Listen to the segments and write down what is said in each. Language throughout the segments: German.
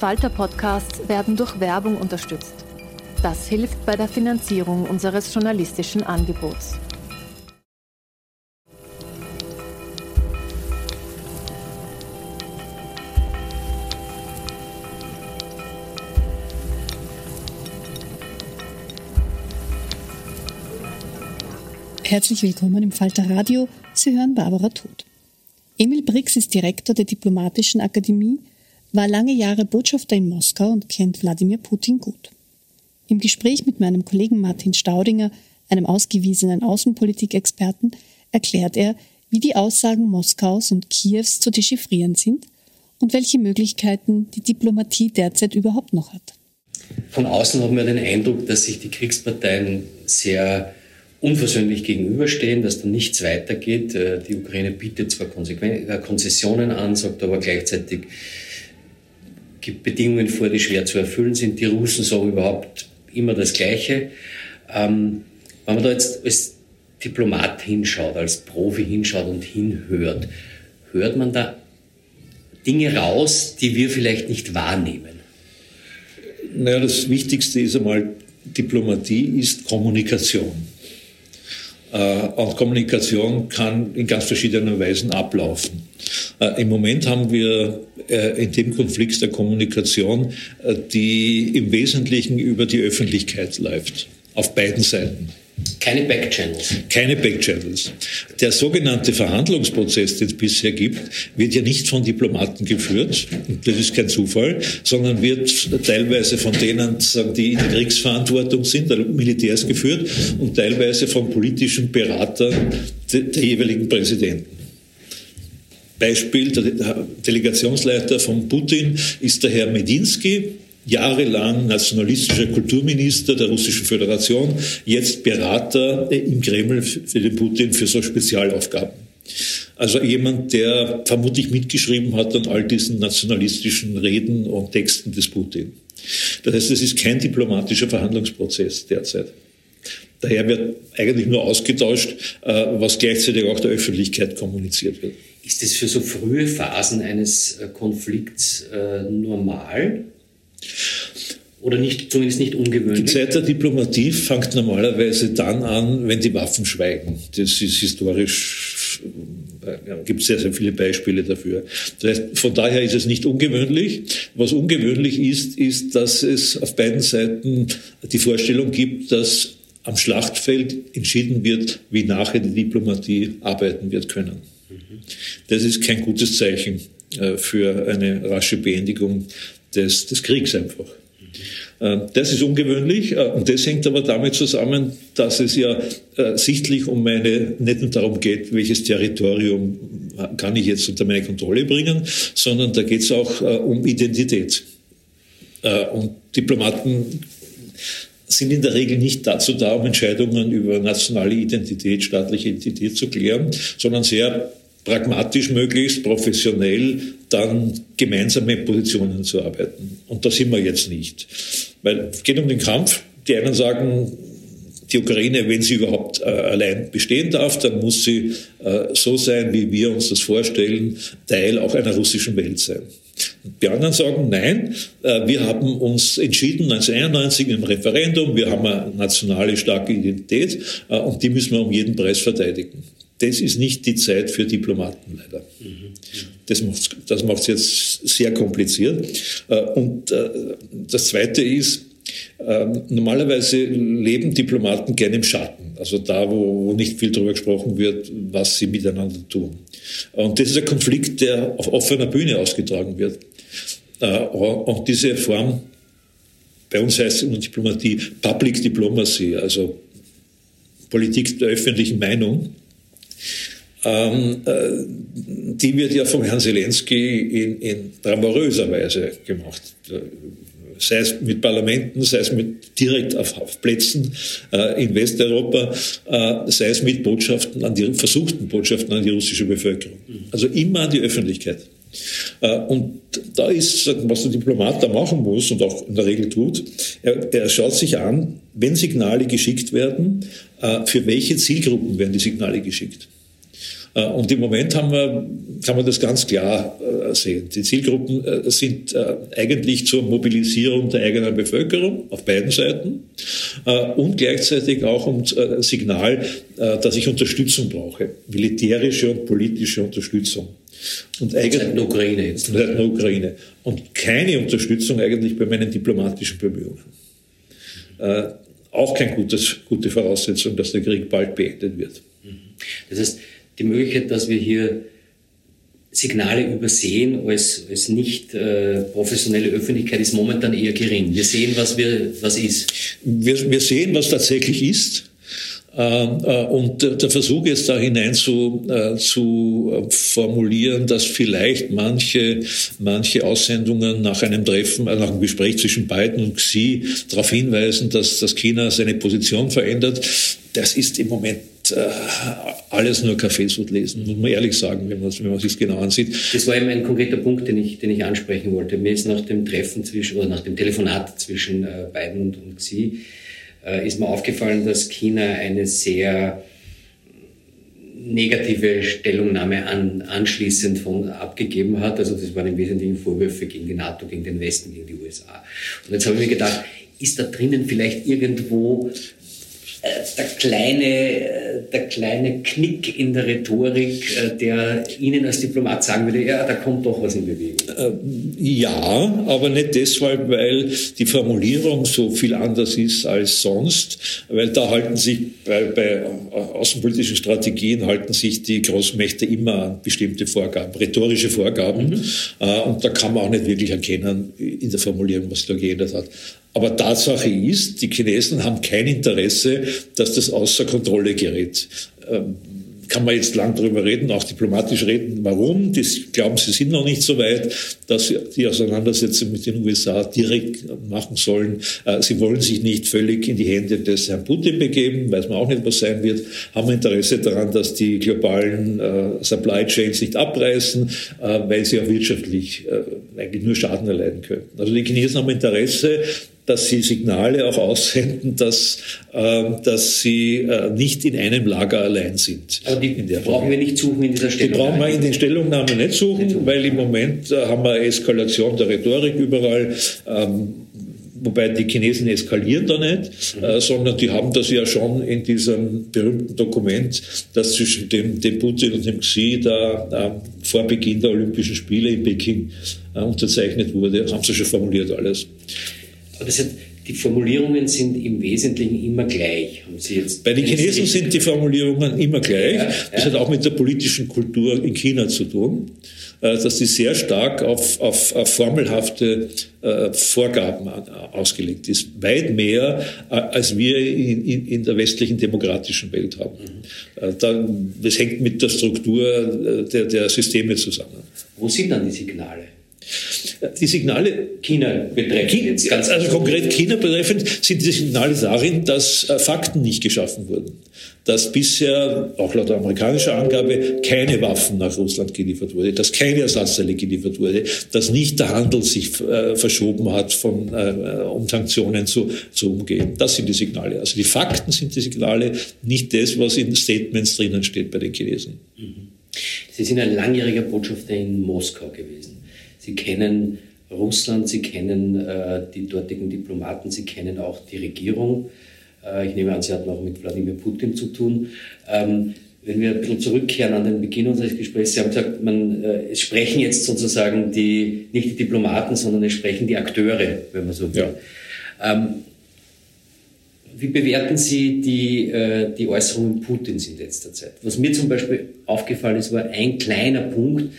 Falter-Podcasts werden durch Werbung unterstützt. Das hilft bei der Finanzierung unseres journalistischen Angebots. Herzlich willkommen im Falter Radio. Sie hören Barbara Tod. Emil Brix ist Direktor der Diplomatischen Akademie war lange Jahre Botschafter in Moskau und kennt Wladimir Putin gut. Im Gespräch mit meinem Kollegen Martin Staudinger, einem ausgewiesenen Außenpolitikexperten, erklärt er, wie die Aussagen Moskaus und Kiews zu dechiffrieren sind und welche Möglichkeiten die Diplomatie derzeit überhaupt noch hat. Von außen haben wir den Eindruck, dass sich die Kriegsparteien sehr unversöhnlich gegenüberstehen, dass da nichts weitergeht. Äh, die Ukraine bietet zwar äh, Konzessionen an, sagt aber gleichzeitig, gibt Bedingungen vor, die schwer zu erfüllen sind. Die Russen sagen überhaupt immer das Gleiche. Ähm, wenn man da jetzt als Diplomat hinschaut, als Profi hinschaut und hinhört, hört man da Dinge raus, die wir vielleicht nicht wahrnehmen? Naja, das Wichtigste ist einmal, Diplomatie ist Kommunikation. Äh, und Kommunikation kann in ganz verschiedenen Weisen ablaufen. Äh, Im Moment haben wir äh, in dem Konflikt der Kommunikation, die im Wesentlichen über die Öffentlichkeit läuft, auf beiden Seiten. Keine Backchannels. Keine Backchannels. Der sogenannte Verhandlungsprozess, den es bisher gibt, wird ja nicht von Diplomaten geführt. Das ist kein Zufall, sondern wird teilweise von denen, die in der Kriegsverantwortung sind, der Militärs geführt und teilweise von politischen Beratern der jeweiligen Präsidenten. Beispiel, der Delegationsleiter von Putin ist der Herr Medinsky, jahrelang nationalistischer Kulturminister der Russischen Föderation, jetzt Berater im Kreml für den Putin für so Spezialaufgaben. Also jemand, der vermutlich mitgeschrieben hat an all diesen nationalistischen Reden und Texten des Putin. Das heißt, es ist kein diplomatischer Verhandlungsprozess derzeit. Daher wird eigentlich nur ausgetauscht, äh, was gleichzeitig auch der Öffentlichkeit kommuniziert wird. Ist es für so frühe Phasen eines äh, Konflikts äh, normal, oder nicht, zumindest nicht ungewöhnlich? Die Zeit der Diplomatie fängt normalerweise dann an, wenn die Waffen schweigen. Das ist historisch, ja, gibt sehr, sehr viele Beispiele dafür. Das heißt, von daher ist es nicht ungewöhnlich. Was ungewöhnlich ist, ist, dass es auf beiden Seiten die Vorstellung gibt, dass am Schlachtfeld entschieden wird, wie nachher die Diplomatie arbeiten wird können. Das ist kein gutes Zeichen äh, für eine rasche Beendigung des, des Kriegs einfach. Äh, das ist ungewöhnlich äh, und das hängt aber damit zusammen, dass es ja sichtlich um meine, nicht nur darum geht, welches Territorium kann ich jetzt unter meine Kontrolle bringen, sondern da geht es auch um Identität. Und Diplomaten sind in der Regel nicht dazu da, um Entscheidungen über nationale Identität, staatliche Identität zu klären, sondern sehr pragmatisch möglichst, professionell dann gemeinsame Positionen zu arbeiten. Und da sind wir jetzt nicht. Weil es geht um den Kampf. Die einen sagen, die Ukraine, wenn sie überhaupt äh, allein bestehen darf, dann muss sie äh, so sein, wie wir uns das vorstellen, Teil auch einer russischen Welt sein. Die anderen sagen, nein, äh, wir haben uns entschieden 1991 im Referendum, wir haben eine nationale starke Identität äh, und die müssen wir um jeden Preis verteidigen. Das ist nicht die Zeit für Diplomaten leider. Das macht es das macht's jetzt sehr kompliziert. Äh, und äh, das Zweite ist, ähm, normalerweise leben Diplomaten gerne im Schatten, also da, wo nicht viel darüber gesprochen wird, was sie miteinander tun. Und das ist ein Konflikt, der auf offener Bühne ausgetragen wird. Äh, und diese Form, bei uns heißt es in der Diplomatie Public Diplomacy, also Politik der öffentlichen Meinung, ähm, äh, die wird ja vom Herrn Zelensky in, in bravouröser Weise gemacht sei es mit Parlamenten, sei es mit direkt auf, auf Plätzen äh, in Westeuropa, äh, sei es mit Botschaften an die versuchten Botschaften an die russische Bevölkerung. Also immer an die Öffentlichkeit. Äh, und da ist, was der Diplomat da machen muss und auch in der Regel tut, er, er schaut sich an, wenn Signale geschickt werden, äh, für welche Zielgruppen werden die Signale geschickt. Äh, und im Moment haben wir, kann man das ganz klar äh, sehen. Die Zielgruppen äh, sind eigentlich zur Mobilisierung der eigenen Bevölkerung auf beiden Seiten und gleichzeitig auch um Signal, dass ich Unterstützung brauche, militärische und politische Unterstützung. Und eigentlich seit der Ukraine jetzt. Seit der Ukraine. Und keine Unterstützung eigentlich bei meinen diplomatischen Bemühungen. auch keine gute Voraussetzung, dass der Krieg bald beendet wird. Das heißt, die Möglichkeit, dass wir hier Signale übersehen als, als nicht äh, professionelle Öffentlichkeit ist momentan eher gering. Wir sehen, was, wir, was ist. Wir, wir sehen, was tatsächlich ist. Ähm, äh, und der Versuch jetzt da hinein zu, äh, zu formulieren, dass vielleicht manche, manche Aussendungen nach einem Treffen, äh, nach einem Gespräch zwischen Biden und Xi darauf hinweisen, dass, dass China seine Position verändert, das ist im Moment äh, alles nur Kaffeesud lesen, muss man ehrlich sagen, wenn man, wenn man sich genau ansieht. Das war eben ein konkreter Punkt, den ich, den ich ansprechen wollte. Mir ist nach dem Treffen zwischen, oder nach dem Telefonat zwischen äh, Biden und, und Xi, äh, ist mir aufgefallen, dass China eine sehr negative Stellungnahme an, anschließend von abgegeben hat. Also das waren im Wesentlichen Vorwürfe gegen die NATO, gegen den Westen, gegen die USA. Und jetzt habe ich mir gedacht, ist da drinnen vielleicht irgendwo der kleine, äh, der kleine Knick in der Rhetorik, äh, der Ihnen als Diplomat sagen würde, ja, da kommt doch was in Bewegung. Ja, aber nicht deshalb, weil die Formulierung so viel anders ist als sonst, weil da halten sich bei, bei außenpolitischen Strategien halten sich die Großmächte immer an bestimmte Vorgaben, rhetorische Vorgaben. Mhm. Und da kann man auch nicht wirklich erkennen in der Formulierung, was da geändert hat. Aber Tatsache ist, die Chinesen haben kein Interesse, dass das außer Kontrolle gerät. Ähm, kann man jetzt lang darüber reden, auch diplomatisch reden, warum. Die glauben, sie sind noch nicht so weit, dass sie die Auseinandersetzung mit den USA direkt machen sollen. Äh, sie wollen sich nicht völlig in die Hände des Herrn Putin begeben, weiß man auch nicht, was sein wird, haben Interesse daran, dass die globalen äh, Supply Chains nicht abreißen, äh, weil sie auch wirtschaftlich eigentlich nur Schaden erleiden könnten. Also die Chinesen haben Interesse, dass sie Signale auch aussenden, dass, äh, dass sie äh, nicht in einem Lager allein sind. Aber die brauchen wir nicht suchen in dieser Stellungnahme? Die brauchen wir in den Stellungnahmen nicht suchen, nicht suchen. weil im Moment äh, haben wir Eskalation der Rhetorik überall. Ähm, wobei die Chinesen eskalieren da nicht, mhm. äh, sondern die haben das ja schon in diesem berühmten Dokument, das zwischen dem, dem Putin und dem Xi da äh, vor Beginn der Olympischen Spiele in Peking äh, unterzeichnet wurde, haben sie schon formuliert alles. Aber das heißt, die Formulierungen sind im Wesentlichen immer gleich. Haben Sie jetzt Bei den Chinesen sind die Formulierungen immer gleich. Ja, das ja. hat auch mit der politischen Kultur in China zu tun, äh, dass sie sehr stark auf, auf, auf formelhafte äh, Vorgaben ausgelegt ist. Weit mehr, äh, als wir in, in, in der westlichen demokratischen Welt haben. Mhm. das hängt mit der Struktur der, der Systeme zusammen. Wo sind dann die Signale? Die Signale China betreffend, ganz also konkret China betreffend, sind die Signale darin, dass äh, Fakten nicht geschaffen wurden. Dass bisher, auch laut amerikanischer Angabe, keine Waffen nach Russland geliefert wurde, dass keine Ersatzteile geliefert wurde, dass nicht der Handel sich äh, verschoben hat, von, äh, um Sanktionen zu, zu umgehen. Das sind die Signale. Also die Fakten sind die Signale, nicht das, was in Statements drinnen steht bei den Chinesen. Mhm. Sie sind ein langjähriger Botschafter in Moskau gewesen. Sie kennen Russland, Sie kennen äh, die dortigen Diplomaten, Sie kennen auch die Regierung. Äh, ich nehme an, Sie hatten auch mit Wladimir Putin zu tun. Ähm, wenn wir ein bisschen zurückkehren an den Beginn unseres Gesprächs, Sie haben gesagt, man, äh, es sprechen jetzt sozusagen die, nicht die Diplomaten, sondern es sprechen die Akteure, wenn man so will. Ja. Ähm, wie bewerten Sie die, äh, die Äußerungen Putins in letzter Zeit? Was mir zum Beispiel aufgefallen ist, war ein kleiner Punkt,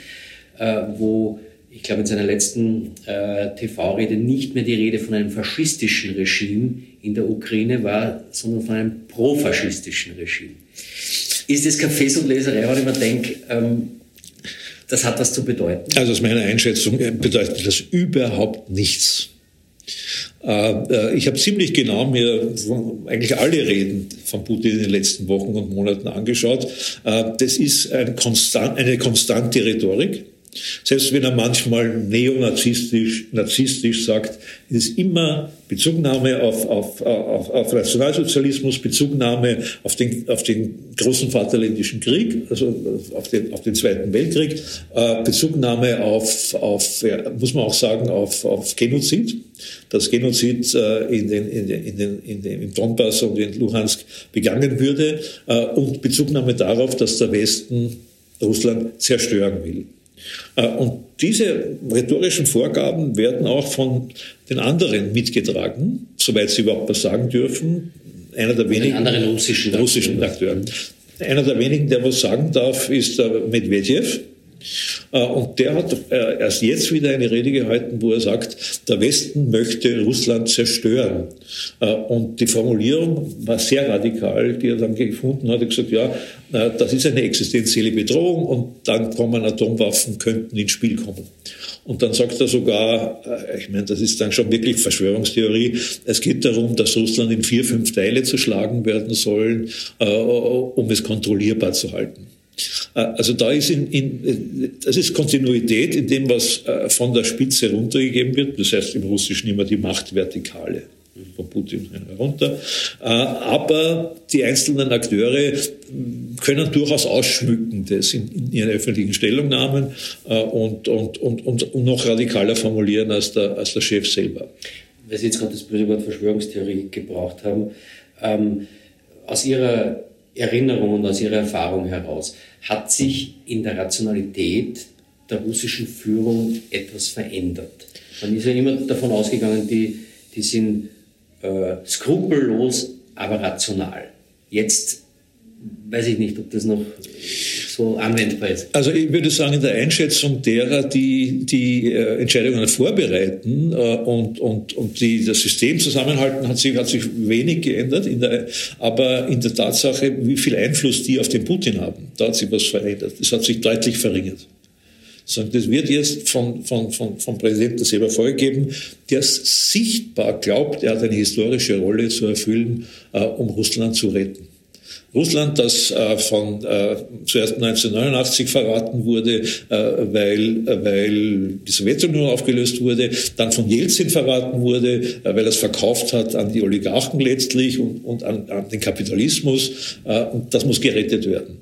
äh, wo ich glaube, in seiner letzten äh, TV-Rede nicht mehr die Rede von einem faschistischen Regime in der Ukraine war, sondern von einem profaschistischen Regime. Ist das keine Fesselleserei, wenn ich mir denke, ähm, das hat was zu bedeuten? Also aus meiner Einschätzung bedeutet das überhaupt nichts. Äh, äh, ich habe ziemlich genau mir eigentlich alle Reden von Putin in den letzten Wochen und Monaten angeschaut. Äh, das ist eine konstante Rhetorik. Selbst wenn er manchmal neonazistisch narzisstisch sagt, ist immer Bezugnahme auf, auf, auf, auf Nationalsozialismus, Bezugnahme auf den, auf den großen Vaterländischen Krieg, also auf den, auf den Zweiten Weltkrieg, äh, Bezugnahme auf, auf ja, muss man auch sagen, auf, auf Genozid. Das Genozid äh, in den, in den, in den, in Donbass und in Luhansk begangen würde äh, und Bezugnahme darauf, dass der Westen Russland zerstören will. Äh, und diese rhetorischen Vorgaben werden auch von den anderen mitgetragen, soweit sie überhaupt was sagen dürfen. Einer der wenigen anderen russischen, russischen Akteuren. Einer der wenigen, der was sagen darf, ist Medvedev. Äh, und der hat äh, erst jetzt wieder eine Rede gehalten, wo er sagt, der Westen möchte Russland zerstören. Äh, und die Formulierung war sehr radikal, die er dann gefunden hat. Er hat gesagt, ja, das ist eine existenzielle Bedrohung und dann kommen Atomwaffen, könnten ins Spiel kommen. Und dann sagt er sogar, ich meine, das ist dann schon wirklich Verschwörungstheorie, es geht darum, dass Russland in vier, fünf Teile zerschlagen werden sollen, um es kontrollierbar zu halten. Äh, also da ist, in, in, das ist Kontinuität in dem, was äh, von der Spitze runtergegeben wird. Das heißt im Russischen immer die Machtvertikale von Putin herunter. Äh, aber die einzelnen Akteure können durchaus Ausschmückendes in, in ihren öffentlichen Stellungnahmen und, und, und, und, noch radikaler formulieren als der, als der Chef selber. Weil Sie jetzt gerade das böse Wort Verschwörungstheorie gebraucht haben. Ähm, aus Ihrer Erinnerung und aus Ihrer Erfahrung heraus, hat sich in der Rationalität der russischen Führung etwas verändert? Man ist ja immer davon ausgegangen, die, die sind äh, skrupellos, aber rational. Jetzt weiß ich nicht, ob das noch so anwendbar ist? Also ich würde sagen, in der Einschätzung derer, die die äh, Entscheidungen vorbereiten äh, und, und, und die das System zusammenhalten, hat sich, hat sich wenig geändert. In der, aber in der Tatsache, wie viel Einfluss die auf den Putin haben, da hat sich was verändert. Das hat sich deutlich verringert. Das wird jetzt von, von, von, vom Präsidenten selber vorgegeben, der sichtbar glaubt, er hat eine historische Rolle zu erfüllen, äh, um Russland zu retten. Russland, das äh, von äh, zuerst 1989 verraten wurde, äh, weil, äh, weil die Sowjetunion aufgelöst wurde, dann von Jelzin verraten wurde, äh, weil er es verkauft hat an die Oligarchen letztlich und, und an, an, den Kapitalismus. Äh, und das muss gerettet werden.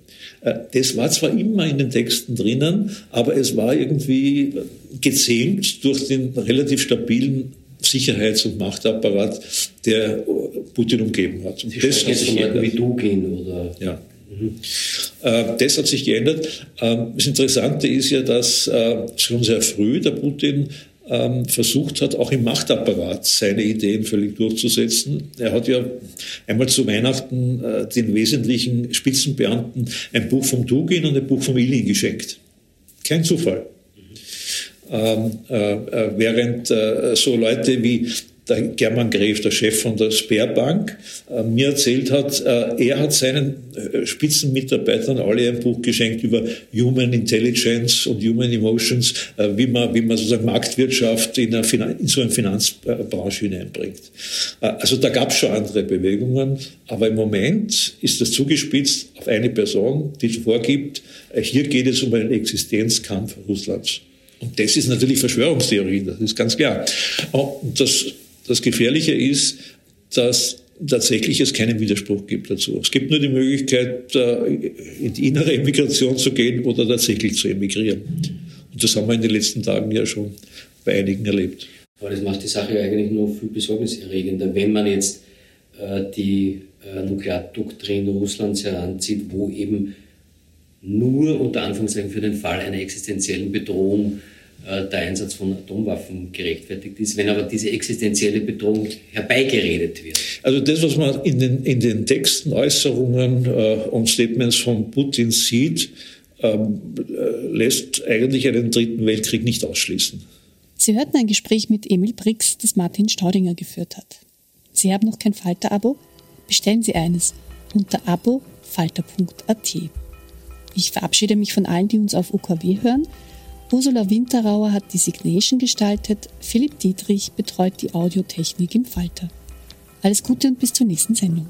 Das war zwar immer in den Texten drinnen, aber es war irgendwie gezähmt durch den relativ stabilen Sicherheits- und Machtapparat, der Putin umgeben hat. Und das hat sich geändert. wie du gehen oder? Ja. Mhm. das hat sich geändert. Das Interessante ist ja, dass äh, schon sehr früh der Putin ähm, versucht hat, auch im Machtapparat seine Ideen völlig durchzusetzen. Er hat ja einmal zu Weihnachten äh, den wesentlichen Spitzenbeamten ein Buch vom Dugin und ein Buch vom Ilin geschenkt. Kein Zufall. Ähm, äh, äh, während äh, so Leute wie der German Gref, der Chef von der Sperrbank, äh, mir erzählt hat, er hat seinen Spitzenmitarbeitern alle ein Buch geschenkt über Human Intelligence und Human Emotions, wie man, wie man sozusagen Marktwirtschaft in, in so eine Finanzbranche hineinbringt. Also da gab es schon andere Bewegungen, aber im Moment ist das zugespitzt auf eine Person, die vorgibt, hier geht es um einen Existenzkampf Russlands. Und das ist natürlich Verschwörungstheorie, das ist ganz klar. Und das, das Gefährliche ist, dass tatsächlich es keinen Widerspruch gibt dazu. Es gibt nur die Möglichkeit, in die innere Emigration zu gehen oder tatsächlich zu emigrieren. Und das haben wir in den letzten Tagen ja schon bei einigen erlebt. Aber das macht die Sache eigentlich nur viel besorgniserregender, wenn man jetzt äh, die äh, Nukleardoktrin Russlands heranzieht, wo eben nur unter Anführungszeichen für den Fall einer existenziellen Bedrohung äh, der Einsatz von Atomwaffen gerechtfertigt ist, wenn aber diese existenzielle Bedrohung herbeigeredet wird. Also das, was man in den, in den Texten, Äußerungen äh, und Statements von Putin sieht, ähm, äh, lässt eigentlich einen dritten Weltkrieg nicht ausschließen. Sie hörten ein Gespräch mit Emil Brix, das Martin Staudinger geführt hat. Sie haben noch kein Falter-Abo? Bestellen Sie eines unter abo.falter.at. Ich verabschiede mich von allen, die uns auf UKW hören Ursula Winterauer hat die Signation gestaltet, Philipp Dietrich betreut die Audiotechnik im Falter. Alles Gute und bis zur nächsten Sendung.